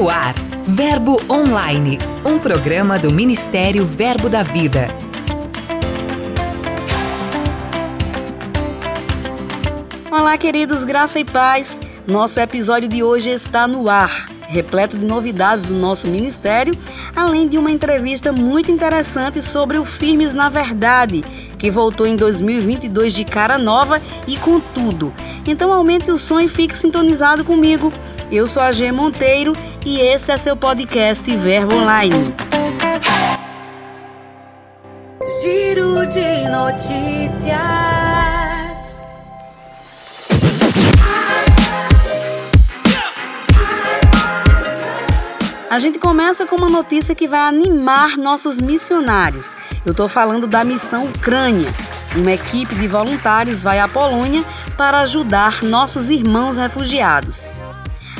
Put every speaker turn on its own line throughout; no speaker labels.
No ar, Verbo Online, um programa do Ministério Verbo da Vida.
Olá, queridos, graça e paz. Nosso episódio de hoje está no ar, repleto de novidades do nosso ministério, além de uma entrevista muito interessante sobre o Firmes na Verdade, que voltou em 2022 de cara nova e com tudo. Então aumente o som e fique sintonizado comigo. Eu sou a G Monteiro e esse é seu podcast Verbo Online.
Giro de notícias.
A gente começa com uma notícia que vai animar nossos missionários. Eu estou falando da missão Ucrânia. Uma equipe de voluntários vai à Polônia para ajudar nossos irmãos refugiados.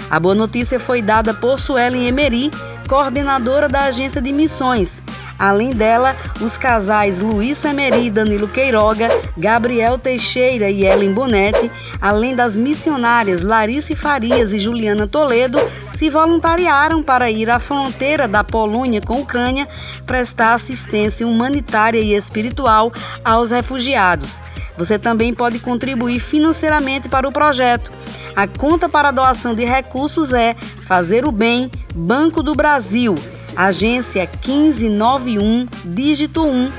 A boa notícia foi dada por Suelen Emery, coordenadora da agência de missões. Além dela, os casais Luiz Emery e Danilo Queiroga, Gabriel Teixeira e Ellen Bonetti, além das missionárias Larissa Farias e Juliana Toledo, se voluntariaram para ir à fronteira da Polônia com a Ucrânia prestar assistência humanitária e espiritual aos refugiados. Você também pode contribuir financeiramente para o projeto. A conta para doação de recursos é Fazer o Bem, Banco do Brasil, agência 1591, dígito 1,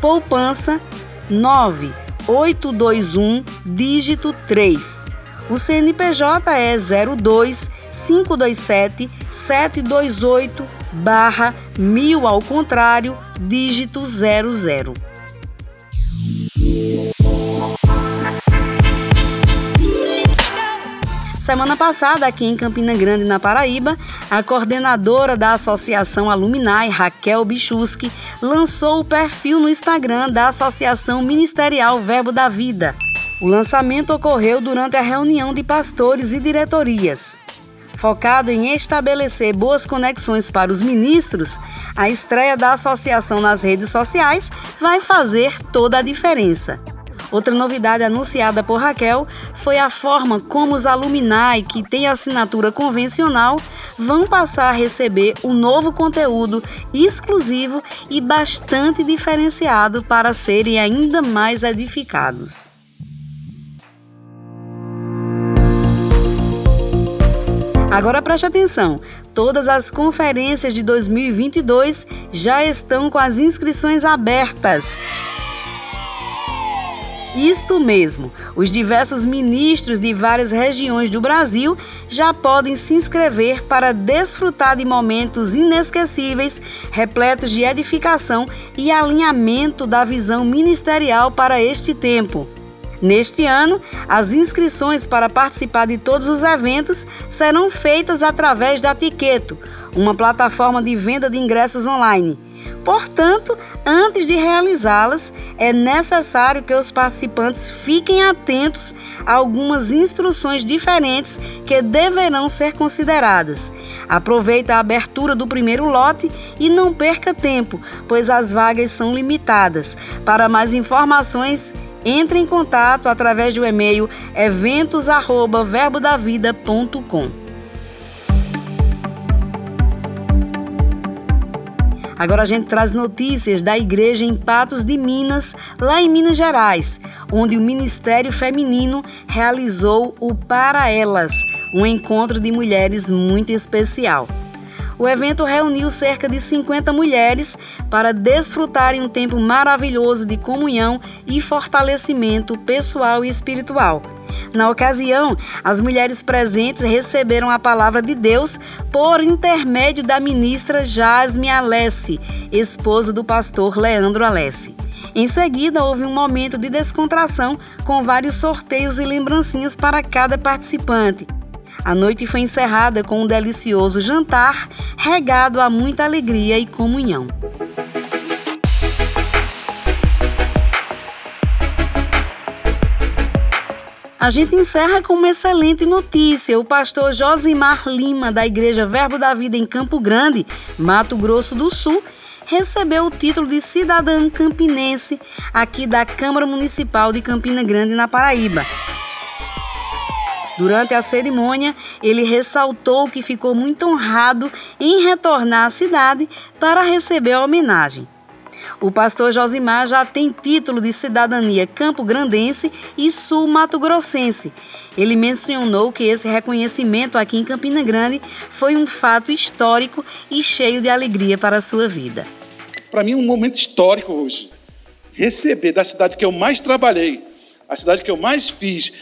poupança 9821, dígito 3. O CNPJ é 02 527 728 barra 1000 ao contrário, dígito 00. Semana passada, aqui em Campina Grande, na Paraíba, a coordenadora da Associação Aluminai, Raquel Bichuski, lançou o perfil no Instagram da Associação Ministerial Verbo da Vida. O lançamento ocorreu durante a reunião de pastores e diretorias. Focado em estabelecer boas conexões para os ministros, a estreia da associação nas redes sociais vai fazer toda a diferença. Outra novidade anunciada por Raquel foi a forma como os alumni que têm assinatura convencional vão passar a receber o um novo conteúdo exclusivo e bastante diferenciado para serem ainda mais edificados. Agora preste atenção: todas as conferências de 2022 já estão com as inscrições abertas. Isso mesmo, os diversos ministros de várias regiões do Brasil já podem se inscrever para desfrutar de momentos inesquecíveis, repletos de edificação e alinhamento da visão ministerial para este tempo. Neste ano, as inscrições para participar de todos os eventos serão feitas através da Tiqueto, uma plataforma de venda de ingressos online. Portanto, antes de realizá-las, é necessário que os participantes fiquem atentos a algumas instruções diferentes que deverão ser consideradas. Aproveite a abertura do primeiro lote e não perca tempo, pois as vagas são limitadas. Para mais informações, entre em contato através do e-mail eventos@verbodavida.com. Agora a gente traz notícias da igreja em Patos de Minas, lá em Minas Gerais, onde o Ministério Feminino realizou o Para Elas, um encontro de mulheres muito especial. O evento reuniu cerca de 50 mulheres para desfrutarem um tempo maravilhoso de comunhão e fortalecimento pessoal e espiritual. Na ocasião, as mulheres presentes receberam a palavra de Deus por intermédio da ministra Jasme Alessi, esposa do pastor Leandro Alessi. Em seguida, houve um momento de descontração com vários sorteios e lembrancinhas para cada participante. A noite foi encerrada com um delicioso jantar, regado a muita alegria e comunhão. A gente encerra com uma excelente notícia. O pastor Josimar Lima, da Igreja Verbo da Vida em Campo Grande, Mato Grosso do Sul, recebeu o título de cidadã campinense aqui da Câmara Municipal de Campina Grande, na Paraíba. Durante a cerimônia, ele ressaltou que ficou muito honrado em retornar à cidade para receber a homenagem. O pastor Josimar já tem título de cidadania campo-grandense e sul-mato-grossense. Ele mencionou que esse reconhecimento aqui em Campina Grande foi um fato histórico e cheio de alegria para a sua vida.
Para mim é um momento histórico hoje. Receber da cidade que eu mais trabalhei, a cidade que eu mais fiz,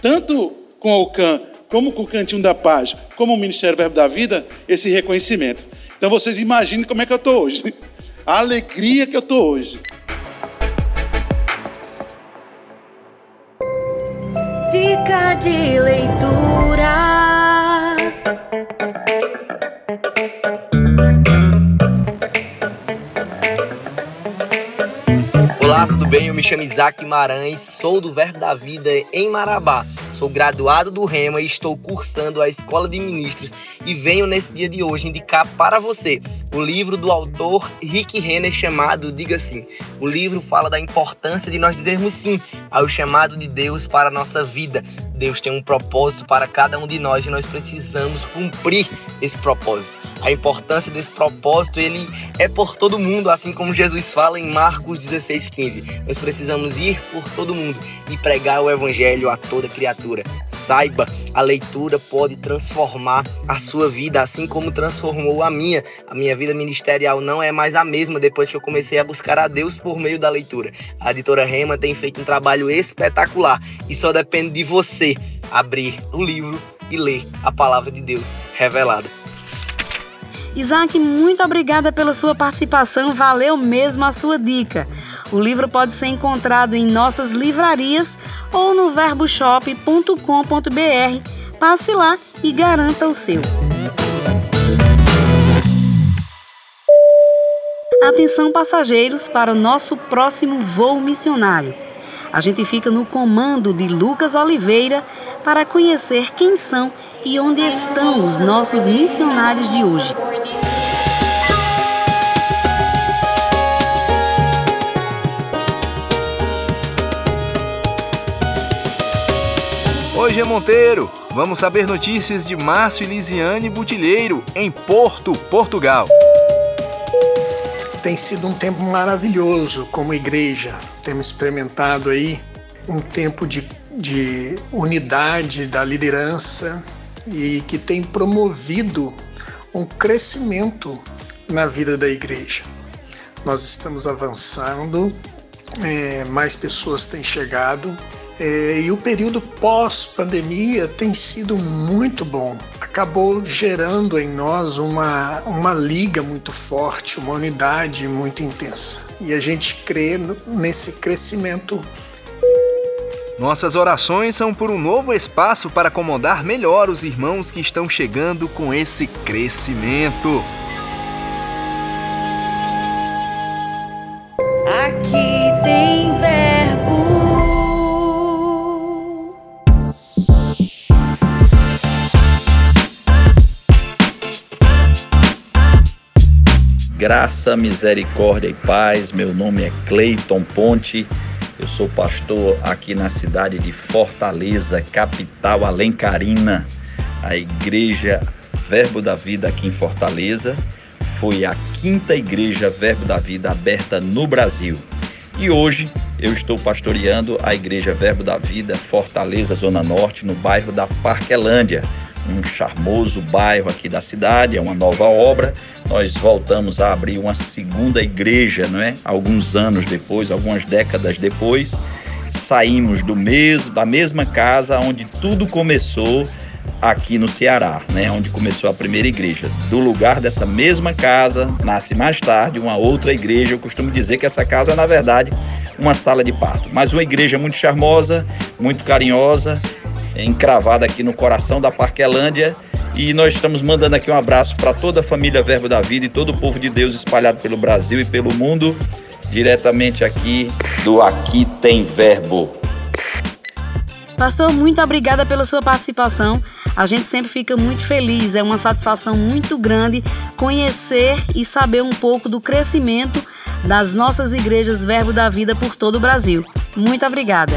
tanto com o CAN, como com o Cantinho da Paz, como o Ministério Verbo da Vida, esse reconhecimento. Então vocês imaginem como é que eu estou hoje. A alegria que eu estou hoje.
Dica de leitura.
Olá, tudo bem? Eu me chamo Isaac Guimarães, sou do Verbo da Vida em Marabá. Sou graduado do Rema e estou cursando a Escola de Ministros e venho nesse dia de hoje indicar para você o livro do autor Rick Renner chamado Diga Sim. O livro fala da importância de nós dizermos sim ao chamado de Deus para a nossa vida. Deus tem um propósito para cada um de nós e nós precisamos cumprir esse propósito. A importância desse propósito, ele é por todo mundo, assim como Jesus fala em Marcos 16:15. Nós precisamos ir por todo mundo e pregar o evangelho a toda criatura. Saiba, a leitura pode transformar a sua vida, assim como transformou a minha. A minha vida ministerial não é mais a mesma depois que eu comecei a buscar a Deus por meio da leitura. A editora Rema tem feito um trabalho espetacular e só depende de você abrir o livro e ler a palavra de Deus revelada.
Isaac, muito obrigada pela sua participação, valeu mesmo a sua dica. O livro pode ser encontrado em nossas livrarias ou no verboshop.com.br. Passe lá e garanta o seu. Atenção passageiros para o nosso próximo voo missionário. A gente fica no comando de Lucas Oliveira para conhecer quem são e onde estão os nossos missionários de hoje.
Monteiro. Vamos saber notícias de Márcio e Lisiane Butilheiro, em Porto, Portugal.
Tem sido um tempo maravilhoso como igreja. Temos experimentado aí um tempo de, de unidade da liderança e que tem promovido um crescimento na vida da igreja. Nós estamos avançando, é, mais pessoas têm chegado e o período pós-pandemia tem sido muito bom. Acabou gerando em nós uma, uma liga muito forte, uma unidade muito intensa. E a gente crê nesse crescimento.
Nossas orações são por um novo espaço para acomodar melhor os irmãos que estão chegando com esse crescimento.
Graça, misericórdia e paz. Meu nome é Cleiton Ponte. Eu sou pastor aqui na cidade de Fortaleza, capital alencarina. A igreja Verbo da Vida aqui em Fortaleza foi a quinta igreja Verbo da Vida aberta no Brasil. E hoje eu estou pastoreando a igreja Verbo da Vida Fortaleza, Zona Norte, no bairro da Parquelândia um charmoso bairro aqui da cidade, é uma nova obra. Nós voltamos a abrir uma segunda igreja, não é? Alguns anos depois, algumas décadas depois, saímos do mesmo da mesma casa onde tudo começou aqui no Ceará, né, onde começou a primeira igreja. Do lugar dessa mesma casa nasce mais tarde uma outra igreja. Eu costumo dizer que essa casa, na verdade, uma sala de parto, mas uma igreja muito charmosa, muito carinhosa encravada aqui no coração da Parquelândia. E nós estamos mandando aqui um abraço para toda a família Verbo da Vida e todo o povo de Deus espalhado pelo Brasil e pelo mundo, diretamente aqui do Aqui Tem Verbo.
Pastor, muito obrigada pela sua participação. A gente sempre fica muito feliz, é uma satisfação muito grande conhecer e saber um pouco do crescimento das nossas igrejas Verbo da Vida por todo o Brasil. Muito obrigada.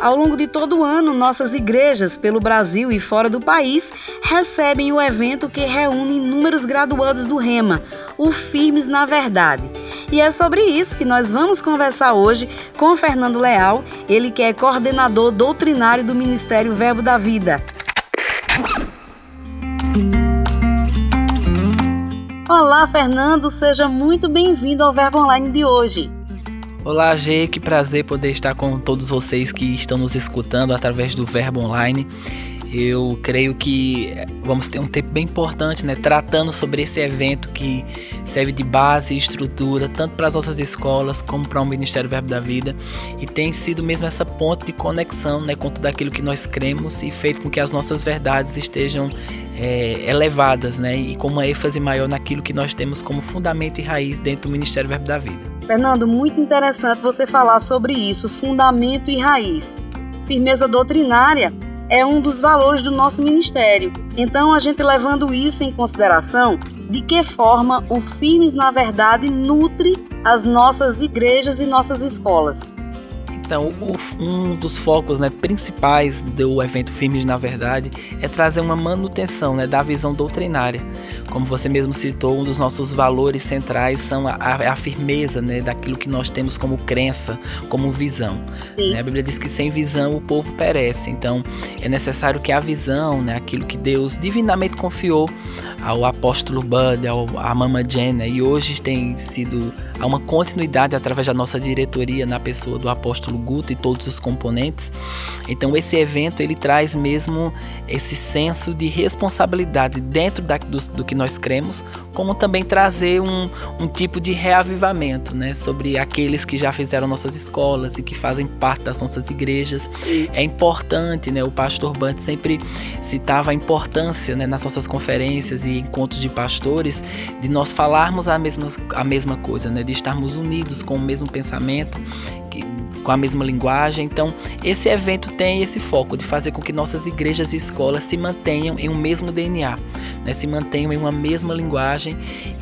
Ao longo de todo o ano, nossas igrejas, pelo Brasil e fora do país, recebem o evento que reúne inúmeros graduados do REMA, o Firmes na Verdade. E é sobre isso que nós vamos conversar hoje com Fernando Leal, ele que é coordenador doutrinário do Ministério Verbo da Vida. Olá, Fernando, seja muito bem-vindo ao Verbo Online de hoje.
Olá, G, que prazer poder estar com todos vocês que estão nos escutando através do Verbo Online. Eu creio que vamos ter um tempo bem importante, né, tratando sobre esse evento que serve de base e estrutura tanto para as nossas escolas como para o Ministério Verbo da Vida e tem sido mesmo essa ponte de conexão, né, com tudo aquilo que nós cremos e feito com que as nossas verdades estejam é, elevadas, né, e com uma ênfase maior naquilo que nós temos como fundamento e raiz dentro do Ministério Verbo da Vida.
Fernando, muito interessante você falar sobre isso, fundamento e raiz. Firmeza doutrinária é um dos valores do nosso ministério. Então, a gente levando isso em consideração, de que forma o Firmes na Verdade nutre as nossas igrejas e nossas escolas?
Então, o, um dos focos né, principais do evento Firmes na Verdade é trazer uma manutenção né, da visão doutrinária. Como você mesmo citou, um dos nossos valores centrais são a, a, firmeza né, daquilo que nós temos como crença, como visão. Né? A Bíblia diz que sem visão o povo perece. Então, é necessário que a visão, né, aquilo que Deus divinamente confiou ao apóstolo Bud, ao, à Mama Jen, né, e hoje tem sido há uma continuidade através da nossa diretoria na pessoa do apóstolo Guto e todos os componentes. Então esse evento ele traz mesmo esse senso de responsabilidade dentro da, do, do, que nós cremos, como também trazer um, um tipo de reavivamento, né, sobre aqueles que já fizeram nossas escolas e que fazem parte das nossas igrejas. É importante, né, o pastor Bant sempre citava a importância, né, nas nossas conferências e encontros de pastores de nós falarmos a mesma, a mesma coisa, né, de estarmos unidos com o mesmo pensamento, que, com a mesma linguagem. Então, esse evento tem esse foco de fazer com que nossas igrejas e escolas se mantenham em um mesmo DNA, né? se mantenham em uma mesma linguagem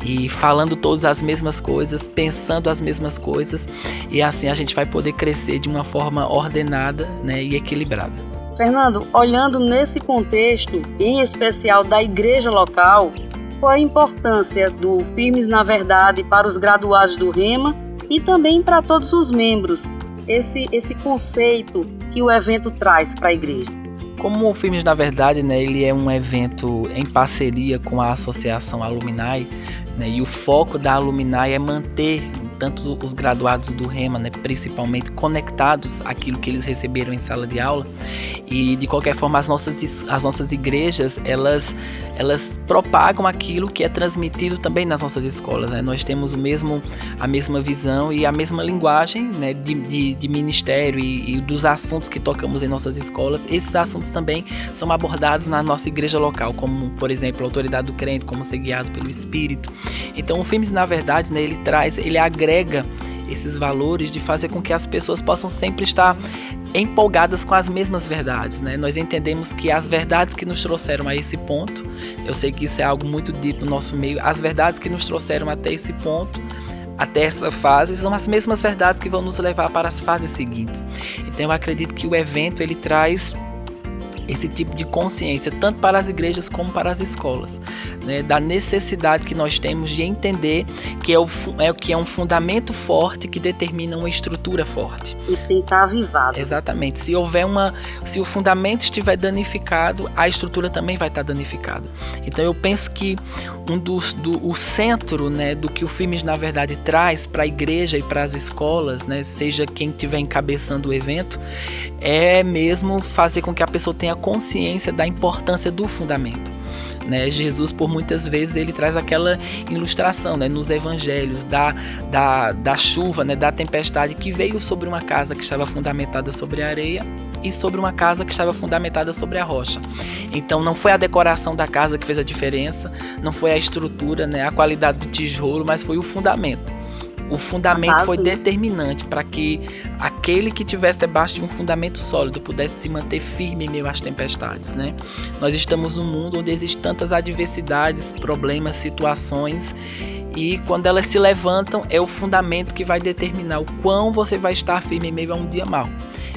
e falando todas as mesmas coisas, pensando as mesmas coisas, e assim a gente vai poder crescer de uma forma ordenada né? e equilibrada.
Fernando, olhando nesse contexto, em especial da igreja local, qual a importância do Firmes na Verdade para os graduados do REMA e também para todos os membros, esse, esse conceito que o evento traz para a igreja?
Como o Firmes na Verdade, né, ele é um evento em parceria com a Associação Alumni, né, e o foco da Alumni é manter tanto os graduados do REMA, né, principalmente conectados àquilo que eles receberam em sala de aula. E de qualquer forma, as nossas, as nossas igrejas, elas, elas propagam aquilo que é transmitido também nas nossas escolas. Né? Nós temos o mesmo, a mesma visão e a mesma linguagem né, de, de, de ministério e, e dos assuntos que tocamos em nossas escolas. Esses assuntos também são abordados na nossa igreja local, como, por exemplo, a autoridade do crente, como ser guiado pelo Espírito. Então, o Filmes, na verdade, né, ele traz, ele agrega agrega esses valores de fazer com que as pessoas possam sempre estar empolgadas com as mesmas verdades, né? Nós entendemos que as verdades que nos trouxeram a esse ponto, eu sei que isso é algo muito dito no nosso meio, as verdades que nos trouxeram até esse ponto, até essa fase, são as mesmas verdades que vão nos levar para as fases seguintes. Então eu acredito que o evento ele traz esse tipo de consciência, tanto para as igrejas como para as escolas, né, da necessidade que nós temos de entender que é o, é, que é um fundamento forte que determina uma estrutura forte.
Isso tem que estar avivado.
Exatamente. Se houver uma. Se o fundamento estiver danificado, a estrutura também vai estar danificada. Então eu penso que um dos, do, o centro né, do que o Firmes, na verdade, traz para a igreja e para as escolas, né, seja quem estiver encabeçando o evento, é mesmo fazer com que a pessoa tenha consciência da importância do fundamento. Né? Jesus, por muitas vezes, ele traz aquela ilustração né? nos evangelhos da, da, da chuva, né? da tempestade que veio sobre uma casa que estava fundamentada sobre a areia e sobre uma casa que estava fundamentada sobre a rocha. Então não foi a decoração da casa que fez a diferença, não foi a estrutura, né, a qualidade do tijolo, mas foi o fundamento. O fundamento foi determinante para que aquele que tivesse debaixo de um fundamento sólido pudesse se manter firme em meio às tempestades, né? Nós estamos num mundo onde existem tantas adversidades, problemas, situações e quando elas se levantam é o fundamento que vai determinar o quão você vai estar firme em meio a um dia mau.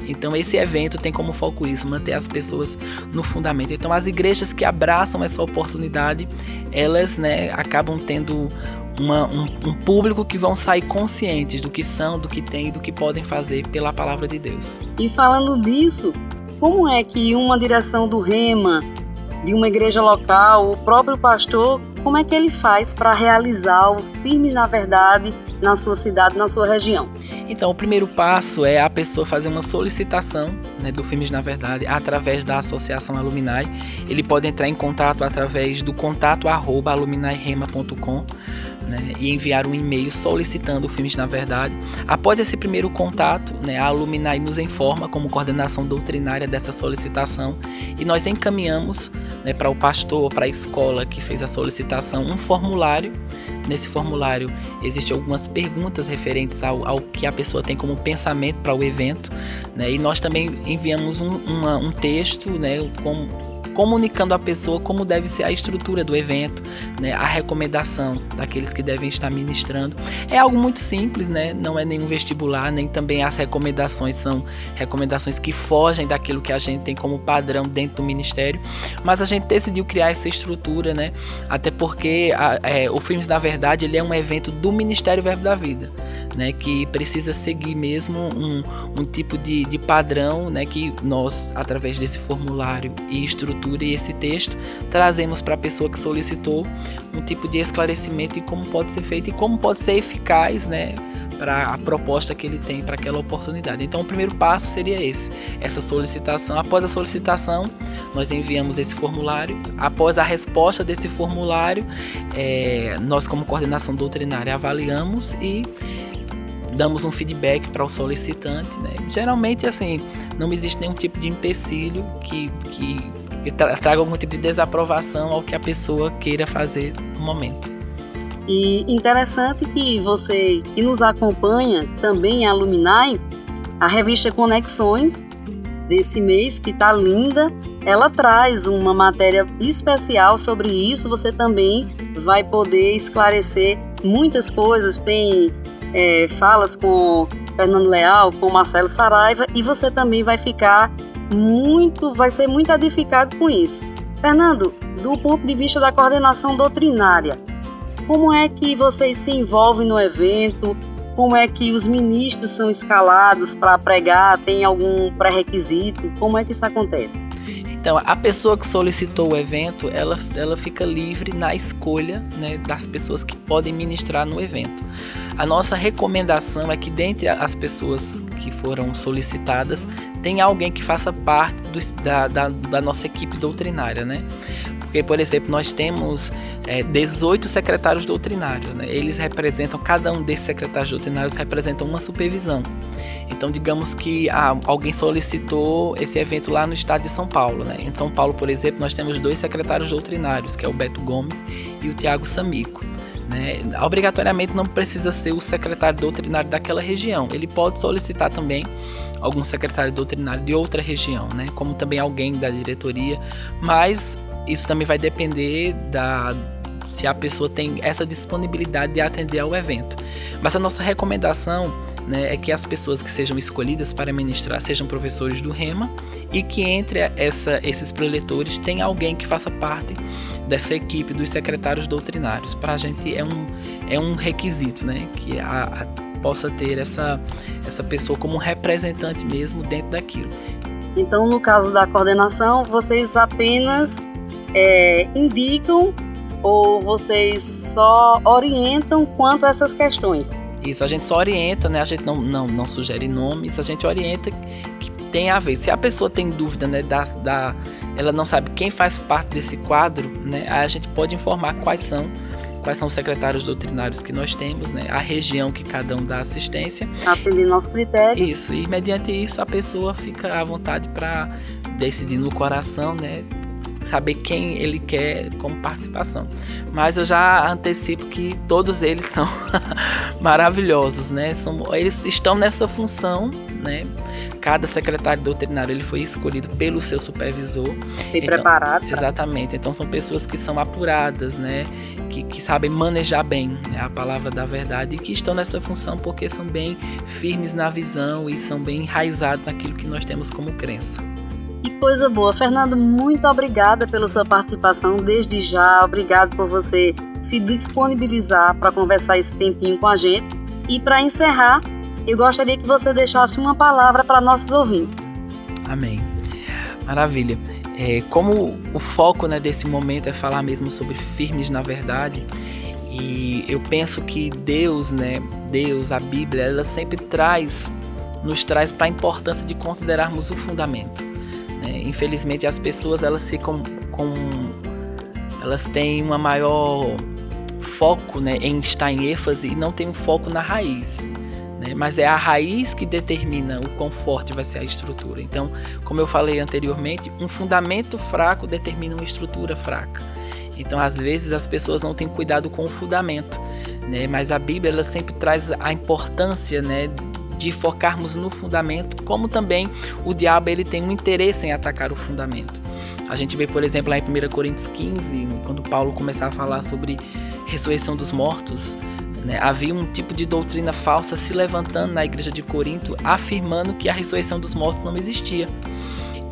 Então esse evento tem como foco isso, manter as pessoas no fundamento. Então as igrejas que abraçam essa oportunidade, elas né, acabam tendo uma, um, um, público que vão sair conscientes do que são, do que têm do que podem fazer pela palavra de Deus.
E falando disso, como é que uma direção do Rema, de uma igreja local, o próprio pastor, como é que ele faz para realizar o Firmes na Verdade na sua cidade, na sua região?
Então, o primeiro passo é a pessoa fazer uma solicitação né, do Firmes na Verdade através da Associação Alumni. Ele pode entrar em contato através do contato arroba alumnirema.com né, e enviar um e-mail solicitando o Firmes na Verdade. Após esse primeiro contato, né, a Alumni nos informa como coordenação doutrinária dessa solicitação e nós encaminhamos né, para o pastor, para a escola que fez a solicitação, um formulário. Nesse formulário existem algumas perguntas referentes ao, ao que a pessoa tem como pensamento para o evento, né, e nós também enviamos um, uma, um texto né, com comunicando à pessoa como deve ser a estrutura do evento, né, a recomendação daqueles que devem estar ministrando. É algo muito simples, né? Não é nenhum vestibular, nem também as recomendações são recomendações que fogem daquilo que a gente tem como padrão dentro do ministério. Mas a gente decidiu criar essa estrutura, né? Até porque a, é, o Filmes na Verdade ele é um evento do Ministério Verbo da Vida, né? Que precisa seguir mesmo um, um tipo de, de padrão, né? Que nós através desse formulário e estrutura e esse texto, trazemos para a pessoa que solicitou um tipo de esclarecimento de como pode ser feito e como pode ser eficaz, né? para a proposta que ele tem para aquela oportunidade. Então, o primeiro passo seria esse: essa solicitação. Após a solicitação, nós enviamos esse formulário. Após a resposta desse formulário, é, nós, como coordenação doutrinária, avaliamos e damos um feedback para o solicitante. Né? Geralmente, assim, não existe nenhum tipo de empecilho que, que que traga algum tipo de desaprovação ao que a pessoa queira fazer no momento.
E interessante que você que nos acompanha também, Alumni, a revista Conexões desse mês, que está linda, ela traz uma matéria especial sobre isso. Você também vai poder esclarecer muitas coisas. Tem é, falas com Fernando Leal, com Marcelo Saraiva, e você também vai ficar muito, vai ser muito edificado com isso. Fernando, do ponto de vista da coordenação doutrinária, como é que vocês se envolvem no evento? Como é que os ministros são escalados para pregar? Tem algum pré-requisito? Como é que isso acontece?
Então, a pessoa que solicitou o evento, ela, ela fica livre na escolha né, das pessoas que podem ministrar no evento. A nossa recomendação é que dentre as pessoas que foram solicitadas, tenha alguém que faça parte do, da, da, da nossa equipe doutrinária, né? Porque, por exemplo, nós temos é, 18 secretários doutrinários, né? Eles representam, cada um desses secretários doutrinários representa uma supervisão. Então, digamos que ah, alguém solicitou esse evento lá no estado de São Paulo, né? Em São Paulo, por exemplo, nós temos dois secretários doutrinários, que é o Beto Gomes e o Tiago Samico. Né? Obrigatoriamente não precisa ser o secretário doutrinário daquela região. Ele pode solicitar também algum secretário doutrinário de outra região, né? como também alguém da diretoria, mas isso também vai depender da se a pessoa tem essa disponibilidade de atender ao evento. Mas a nossa recomendação né, é que as pessoas que sejam escolhidas para ministrar sejam professores do REMA e que entre essa, esses preletores tenha alguém que faça parte dessa equipe dos secretários doutrinários. Para a gente é um, é um requisito né, que a, a, possa ter essa, essa pessoa como representante mesmo dentro daquilo.
Então, no caso da coordenação, vocês apenas é, indicam ou vocês só orientam quanto a essas questões?
Isso, a gente só orienta, né? A gente não, não, não sugere nomes, a gente orienta que tem a ver. Se a pessoa tem dúvida, né, da, da, ela não sabe quem faz parte desse quadro, né? A gente pode informar quais são quais são os secretários doutrinários que nós temos, né? A região que cada um dá assistência.
Atender nosso critério.
Isso, e mediante isso a pessoa fica à vontade para decidir no coração, né? Saber quem ele quer como participação. Mas eu já antecipo que todos eles são maravilhosos, né? São, eles estão nessa função né? Cada secretário doutrinário ele foi escolhido pelo seu supervisor.
Bem então, preparado.
Pra... Exatamente. Então são pessoas que são apuradas, né? Que, que sabem manejar bem né? a palavra da verdade e que estão nessa função porque são bem firmes na visão e são bem enraizados naquilo que nós temos como crença.
Que coisa boa. Fernando, muito obrigada pela sua participação desde já. Obrigado por você se disponibilizar para conversar esse tempinho com a gente. E para encerrar, eu gostaria que você deixasse uma palavra para nossos ouvintes.
Amém. Maravilha. É, como o foco né, desse momento é falar mesmo sobre firmes na verdade, e eu penso que Deus, né, Deus, a Bíblia, ela sempre traz, nos traz para a importância de considerarmos o fundamento. Né? Infelizmente as pessoas elas ficam com, elas têm uma maior foco né, em estar em ênfase e não tem um foco na raiz né? mas é a raiz que determina o quão forte vai ser a estrutura. Então, como eu falei anteriormente, um fundamento fraco determina uma estrutura fraca. Então, às vezes as pessoas não têm cuidado com o fundamento, né? Mas a Bíblia ela sempre traz a importância, né, de focarmos no fundamento, como também o diabo ele tem um interesse em atacar o fundamento. A gente vê, por exemplo, lá em 1 Coríntios 15, quando Paulo começar a falar sobre ressurreição dos mortos, né? Havia um tipo de doutrina falsa se levantando na igreja de Corinto, afirmando que a ressurreição dos mortos não existia.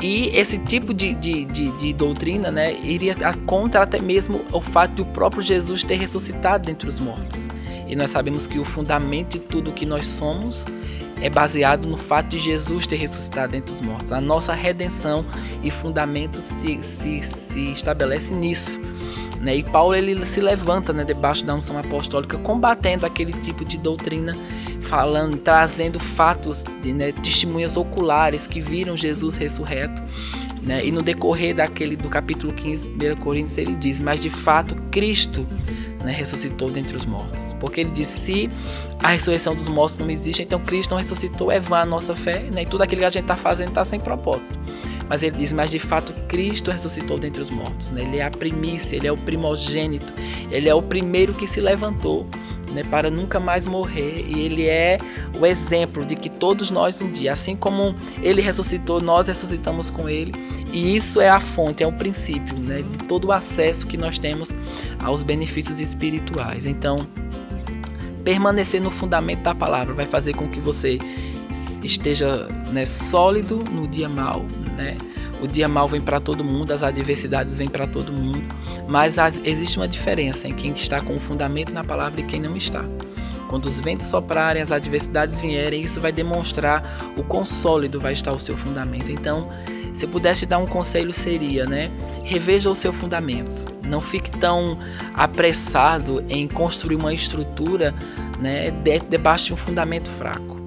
E esse tipo de, de, de, de, doutrina né, iria contra até mesmo o fato de o próprio Jesus ter ressuscitado dentre os mortos. E nós sabemos que o fundamento de tudo que nós somos é baseado no fato de Jesus ter ressuscitado dentre os mortos. A nossa redenção e fundamento se, se, se estabelece nisso. Né? E Paulo ele se levanta né, debaixo da unção apostólica, combatendo aquele tipo de doutrina, falando, trazendo fatos, né, testemunhas oculares que viram Jesus ressurreto. Né? E no decorrer daquele do capítulo 15, 1 Coríntios, ele diz: Mas de fato, Cristo né, ressuscitou dentre os mortos. Porque ele disse: se a ressurreição dos mortos não existe, então Cristo não ressuscitou, é vã a nossa fé, né, e tudo aquilo que a gente está fazendo está sem propósito. Mas ele diz: Mas de fato Cristo ressuscitou dentre os mortos. Né? Ele é a primícia, ele é o primogênito, ele é o primeiro que se levantou. Né, para nunca mais morrer, e ele é o exemplo de que todos nós um dia, assim como ele ressuscitou, nós ressuscitamos com ele, e isso é a fonte, é o princípio né, de todo o acesso que nós temos aos benefícios espirituais. Então, permanecer no fundamento da palavra vai fazer com que você esteja né, sólido no dia mal, né? O dia mal vem para todo mundo, as adversidades vêm para todo mundo, mas as, existe uma diferença em quem está com o fundamento na palavra e quem não está. Quando os ventos soprarem, as adversidades vierem, isso vai demonstrar o quão sólido vai estar o seu fundamento. Então, se pudesse dar um conselho seria, né? Reveja o seu fundamento. Não fique tão apressado em construir uma estrutura, né, debaixo de um fundamento fraco.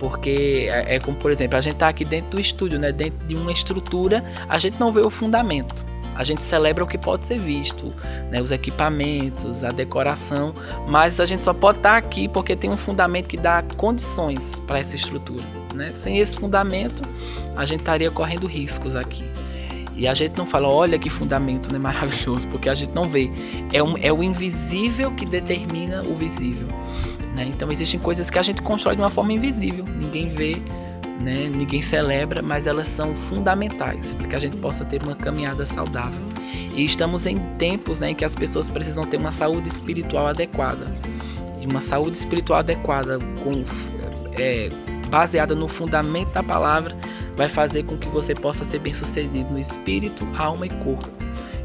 Porque é, é como, por exemplo, a gente está aqui dentro do estúdio, né? dentro de uma estrutura, a gente não vê o fundamento. A gente celebra o que pode ser visto, né? os equipamentos, a decoração, mas a gente só pode estar tá aqui porque tem um fundamento que dá condições para essa estrutura. Né? Sem esse fundamento, a gente estaria correndo riscos aqui. E a gente não fala, olha que fundamento né, maravilhoso, porque a gente não vê. É, um, é o invisível que determina o visível. Né? Então existem coisas que a gente constrói de uma forma invisível, ninguém vê, né? ninguém celebra, mas elas são fundamentais para que a gente possa ter uma caminhada saudável. E estamos em tempos né, em que as pessoas precisam ter uma saúde espiritual adequada. E uma saúde espiritual adequada, com, é, baseada no fundamento da palavra, vai fazer com que você possa ser bem sucedido no espírito, alma e corpo.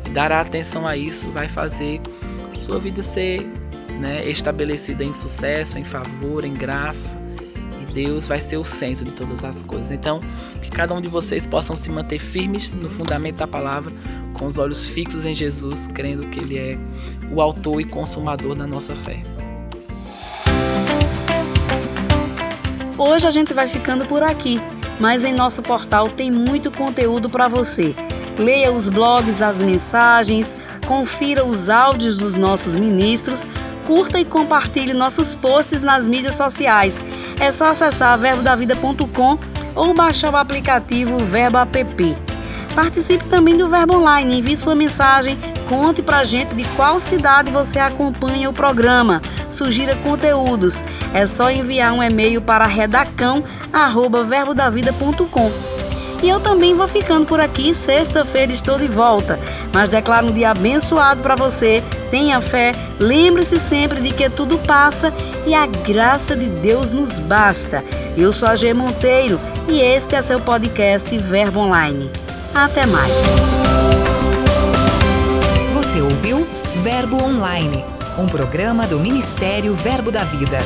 E dar atenção a isso vai fazer sua vida ser né, estabelecida em sucesso, em favor, em graça. E Deus vai ser o centro de todas as coisas. Então, que cada um de vocês possam se manter firmes no fundamento da palavra, com os olhos fixos em Jesus, crendo que Ele é o autor e consumador da nossa fé.
Hoje a gente vai ficando por aqui, mas em nosso portal tem muito conteúdo para você. Leia os blogs, as mensagens, confira os áudios dos nossos ministros curta e compartilhe nossos posts nas mídias sociais. É só acessar verbodavida.com ou baixar o aplicativo Verbo App. Participe também do Verbo Online, envie sua mensagem, Conte pra gente de qual cidade você acompanha o programa. Sugira conteúdos. É só enviar um e-mail para redacão@verbodavida.com. E eu também vou ficando por aqui. Sexta-feira estou de volta. Mas declaro um dia abençoado para você. Tenha fé. Lembre-se sempre de que tudo passa e a graça de Deus nos basta. Eu sou a G Monteiro e este é seu podcast Verbo Online. Até mais.
Você ouviu Verbo Online, um programa do Ministério Verbo da Vida.